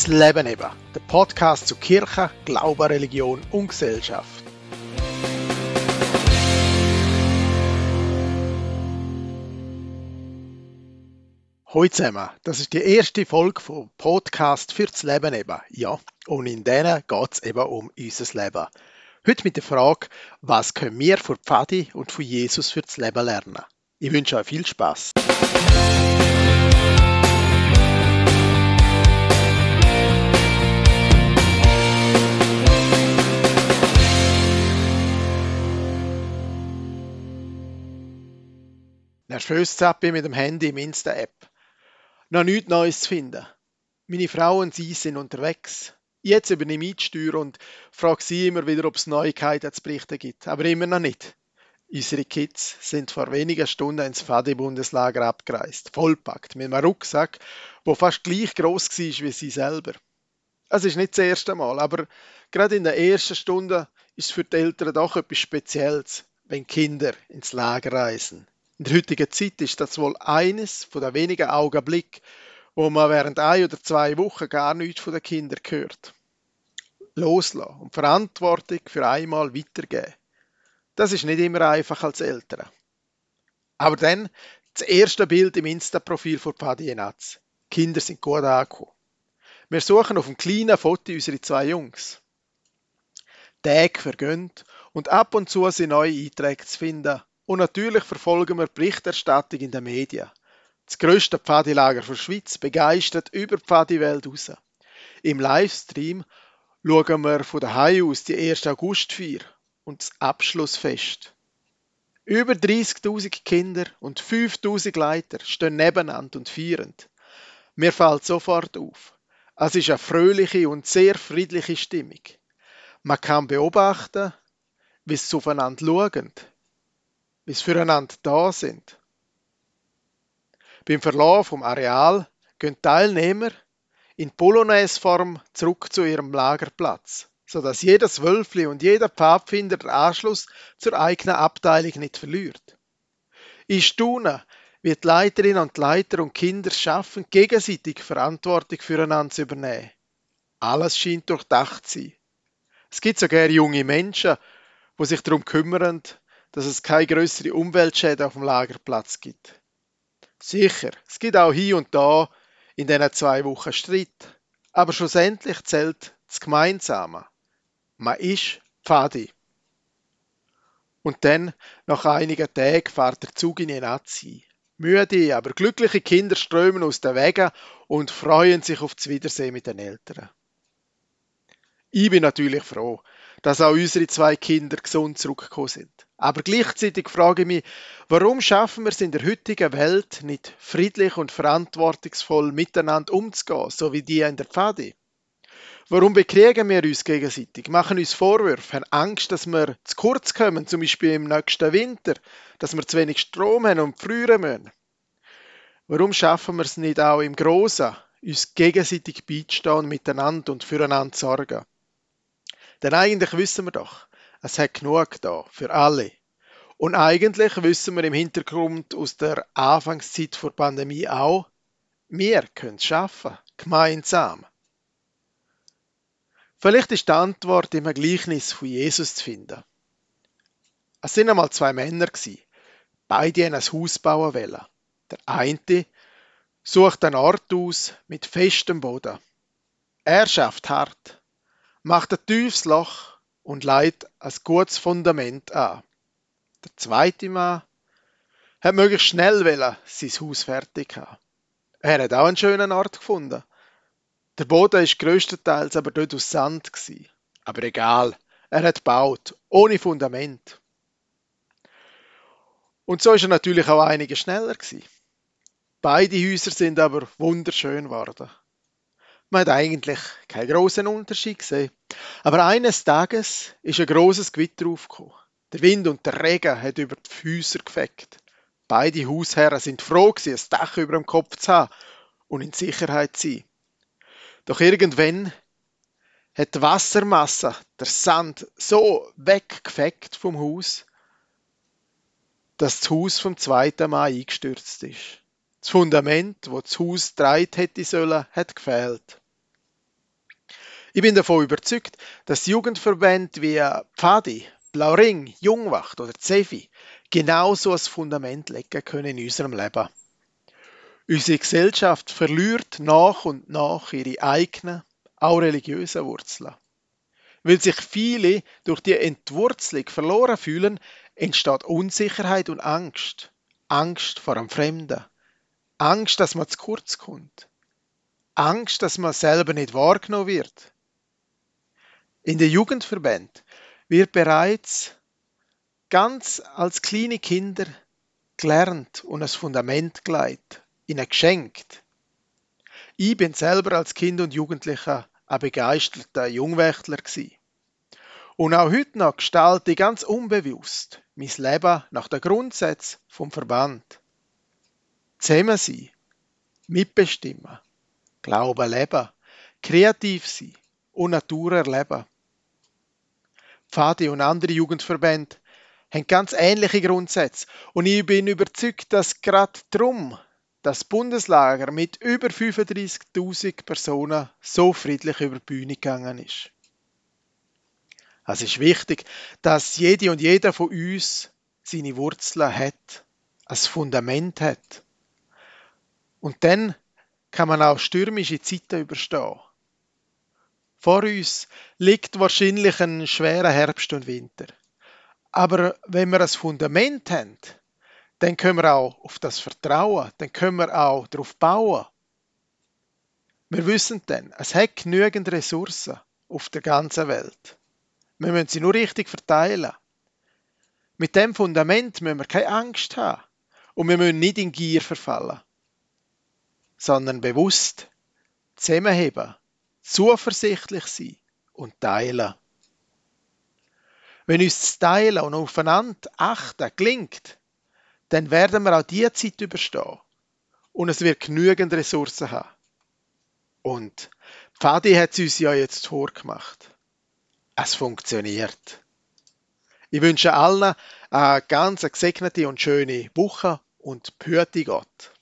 fürs Leben eben. Der Podcast zu Kirche, Glaube, Religion und Gesellschaft. Heute zusammen, das ist die erste Folge vom Podcast fürs Leben eben. Ja, und in denen geht es eben um unser Leben. Heute mit der Frage, was können wir von Pfadi und von Jesus fürs Leben lernen? Ich wünsche euch viel Spaß. Zappe ich mit dem Handy im Insta-App. Noch nichts Neues zu finden. Meine Frau und sie sind unterwegs. Jetzt übernehme ich die Steuer und frage sie immer wieder, ob es Neuigkeiten zu berichten gibt. Aber immer noch nicht. Unsere Kids sind vor wenigen Stunden ins Fadi-Bundeslager abgereist, vollpackt, mit einem Rucksack, der fast gleich groß war wie sie selber. Es ist nicht das erste Mal, aber gerade in der ersten Stunde ist es für die Eltern doch etwas Spezielles, wenn Kinder ins Lager reisen. In der heutigen Zeit ist das wohl eines von den wenigen Augenblicken, wo man während ein oder zwei Wochen gar nichts von den Kindern hört. Loslassen und Verantwortung für einmal weitergeben. Das ist nicht immer einfach als Eltern. Aber dann das erste Bild im Insta-Profil von Paddy Enaz. Kinder sind gut angekommen. Wir suchen auf dem kleinen Foto unsere zwei Jungs. Tage vergönnt und ab und zu sind neue Einträge zu finden, und natürlich verfolgen wir Berichterstattung in den Medien. Das grösste Pfadilager der Schweiz begeistert über die Pfadi-Welt raus. Im Livestream schauen wir von daheim aus die 1. Augustfeier und das Abschlussfest. Über 30.000 Kinder und 5.000 Leiter stehen nebeneinander und feiern. Mir fällt sofort auf. Es ist eine fröhliche und sehr friedliche Stimmung. Man kann beobachten, wie sie aufeinander schauen, wie sie füreinander da sind. Beim Verlauf vom Areal gehen Teilnehmer in Polonaise-Form zurück zu ihrem Lagerplatz, sodass jedes Wölfli und jeder Pfadfinder den Anschluss zur eigenen Abteilung nicht verliert. Ich staune, wie die Leiterinnen und Leiter und Kinder schaffen, gegenseitig Verantwortung füreinander zu übernehmen. Alles scheint durchdacht zu sein. Es gibt sogar junge Menschen, die sich darum kümmern, dass es keine größere Umweltschäden auf dem Lagerplatz gibt. Sicher, es gibt auch hier und da in diesen zwei Wochen Streit, aber schlussendlich zählt das Gemeinsame. Man ist Pfadi. Und dann, nach einigen Tagen, fährt der Zug in die Nazi. Müde, aber glückliche Kinder strömen aus den Wegen und freuen sich auf das Wiedersehen mit den Eltern. Ich bin natürlich froh, dass auch unsere zwei Kinder gesund zurückgekommen sind. Aber gleichzeitig frage ich mich, warum schaffen wir es in der heutigen Welt nicht friedlich und verantwortungsvoll miteinander umzugehen, so wie die in der Pfadi? Warum bekriegen wir uns gegenseitig, machen uns Vorwürfe, haben Angst, dass wir zu kurz kommen, zum Beispiel im nächsten Winter, dass wir zu wenig Strom haben und frieren müssen? Warum schaffen wir es nicht auch im Großen, uns gegenseitig beizustehen, miteinander und füreinander zu sorgen? Denn eigentlich wissen wir doch, es hat genug da für alle. Und eigentlich wissen wir im Hintergrund aus der Anfangszeit der Pandemie auch, wir können es schaffen, gemeinsam. Vielleicht ist die Antwort im Gleichnis von Jesus zu finden. Es sind einmal zwei Männer beide ein Haus bauen wollen. Der eine sucht einen Ort aus mit festem Boden. Er schafft hart, macht ein tiefes Loch und leitet ein gutes Fundament an. Der zweite Mann hat möglichst schnell wollen, sein Haus fertig haben. Er hat auch einen schönen Ort gefunden. Der Boden ist größtenteils aber dort aus Sand gewesen. Aber egal, er hat gebaut, ohne Fundament. Und so ist er natürlich auch einige schneller gewesen. Beide Häuser sind aber wunderschön geworden. Man hat eigentlich keinen großen Unterschied gesehen. Aber eines Tages ist ein großes Gewitter aufgekommen. Der Wind und der Regen hat über die Häuser gefegt. Beide Hausherren sind froh gewesen, ein Dach über dem Kopf zu haben und in Sicherheit zu sein. Doch irgendwann hat die Wassermasse, der Sand, so weggefegt vom Haus, dass das Haus vom zweiten Mann eingestürzt ist. Das Fundament, wo das Haus dreit hätte sollen, hat gefehlt. Ich bin davon überzeugt, dass Jugendverbände wie Pfadi, Blauring, Jungwacht oder Zefi genauso ein Fundament legen können in unserem Leben. Unsere Gesellschaft verliert nach und nach ihre eigenen, auch religiösen Wurzeln. Weil sich viele durch die Entwurzelung verloren fühlen, entsteht Unsicherheit und Angst. Angst vor dem Fremden. Angst, dass man zu kurz kommt. Angst, dass man selber nicht wahrgenommen wird. In den Jugendverbänden wird bereits ganz als kleine Kinder gelernt und ein Fundament gelegt, ihnen geschenkt. Ich bin selber als Kind und Jugendlicher ein begeisterter Jungwächtler. Und auch heute noch gestalte ich ganz unbewusst mein Leben nach den Grundsätzen vom Verband. Zusammen sein, mitbestimmen, Glauben leben, kreativ sein und Natur erleben. Pfadi und andere Jugendverbände haben ganz ähnliche Grundsätze und ich bin überzeugt, dass gerade darum das Bundeslager mit über 35.000 Personen so friedlich über die Bühne gegangen ist. Es ist wichtig, dass jede und jeder von uns seine Wurzeln hat, ein Fundament hat. Und dann kann man auch stürmische Zeiten überstehen. Vor uns liegt wahrscheinlich ein schwerer Herbst und Winter. Aber wenn wir ein Fundament haben, dann können wir auch auf das vertrauen, dann können wir auch darauf bauen. Wir wissen dann, es hat genügend Ressourcen auf der ganzen Welt. Wir müssen sie nur richtig verteilen. Mit dem Fundament müssen wir keine Angst haben und wir müssen nicht in Gier verfallen, sondern bewusst zusammenheben, zuversichtlich sein und teilen. Wenn uns das Teilen und aufeinander achten gelingt, dann werden wir auch diese Zeit überstehen und es wird genügend Ressourcen haben. Und Pfadi hat es uns ja jetzt vorgemacht es funktioniert. Ich wünsche allen eine ganz gesegnete und schöne Woche und behüte Gott.